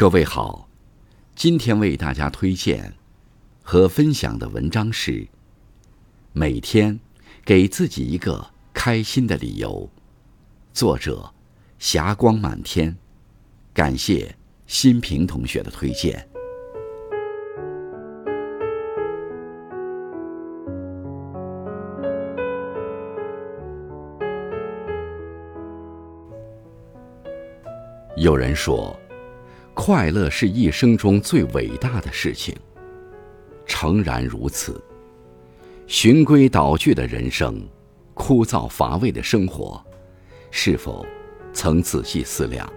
各位好，今天为大家推荐和分享的文章是：每天给自己一个开心的理由。作者：霞光满天。感谢新平同学的推荐。有人说。快乐是一生中最伟大的事情。诚然如此。循规蹈矩的人生，枯燥乏味的生活，是否曾仔细思量，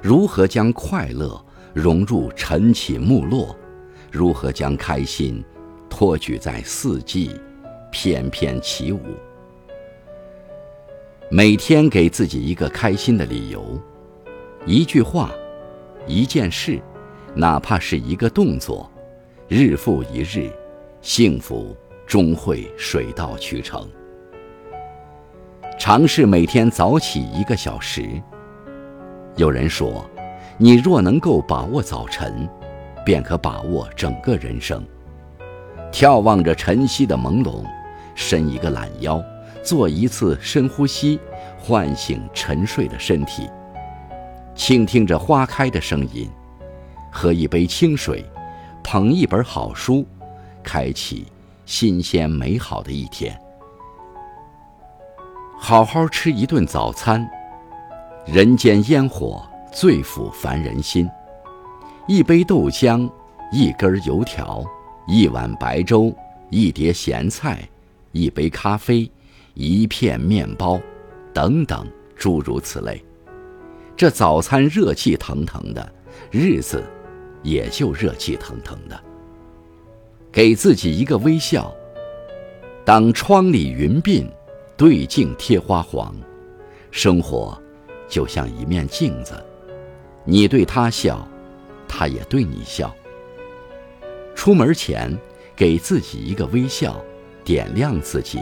如何将快乐融入晨起暮落，如何将开心托举在四季，翩翩起舞？每天给自己一个开心的理由，一句话。一件事，哪怕是一个动作，日复一日，幸福终会水到渠成。尝试每天早起一个小时。有人说，你若能够把握早晨，便可把握整个人生。眺望着晨曦的朦胧，伸一个懒腰，做一次深呼吸，唤醒沉睡的身体。倾听着花开的声音，喝一杯清水，捧一本好书，开启新鲜美好的一天。好好吃一顿早餐，人间烟火最抚凡人心。一杯豆浆，一根油条，一碗白粥，一碟咸菜，一杯咖啡，一片面包，等等，诸如此类。这早餐热气腾腾的，日子也就热气腾腾的。给自己一个微笑。当窗里云鬓，对镜贴花黄，生活就像一面镜子，你对他笑，他也对你笑。出门前给自己一个微笑，点亮自己，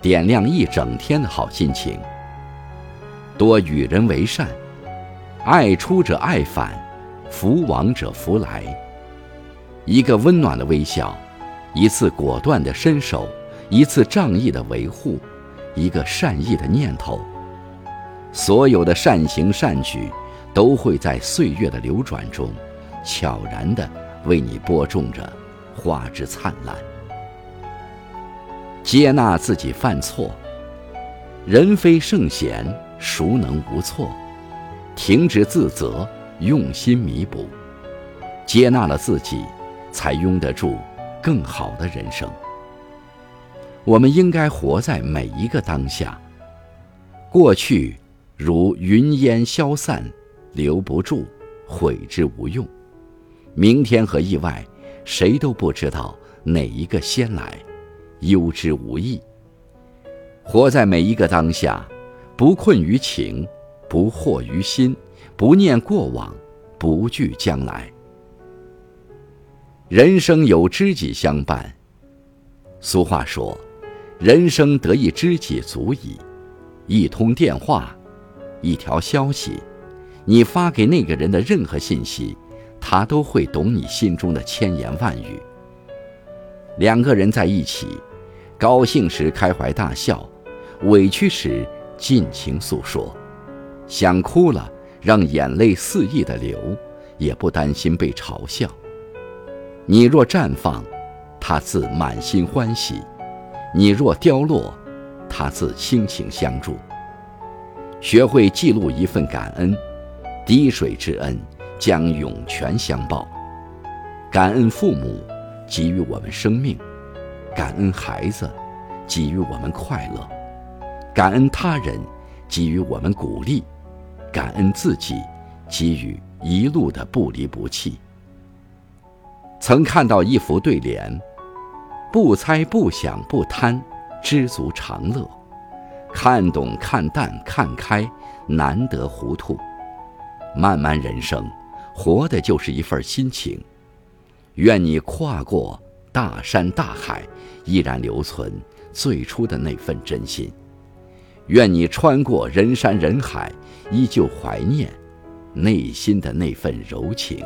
点亮一整天的好心情。多与人为善。爱出者爱返，福往者福来。一个温暖的微笑，一次果断的伸手，一次仗义的维护，一个善意的念头，所有的善行善举，都会在岁月的流转中，悄然地为你播种着花枝灿烂。接纳自己犯错，人非圣贤，孰能无错？停止自责，用心弥补，接纳了自己，才拥得住更好的人生。我们应该活在每一个当下。过去如云烟消散，留不住，悔之无用。明天和意外，谁都不知道哪一个先来，忧之无益。活在每一个当下，不困于情。不惑于心，不念过往，不惧将来。人生有知己相伴。俗话说：“人生得一知己足矣。”一通电话，一条消息，你发给那个人的任何信息，他都会懂你心中的千言万语。两个人在一起，高兴时开怀大笑，委屈时尽情诉说。想哭了，让眼泪肆意的流，也不担心被嘲笑。你若绽放，他自满心欢喜；你若凋落，他自倾情相助。学会记录一份感恩，滴水之恩将涌泉相报。感恩父母给予我们生命，感恩孩子给予我们快乐，感恩他人给予我们鼓励。感恩自己给予一路的不离不弃。曾看到一幅对联：“不猜不想不贪，知足常乐；看懂看淡看开，难得糊涂。”漫漫人生，活的就是一份心情。愿你跨过大山大海，依然留存最初的那份真心。愿你穿过人山人海，依旧怀念内心的那份柔情。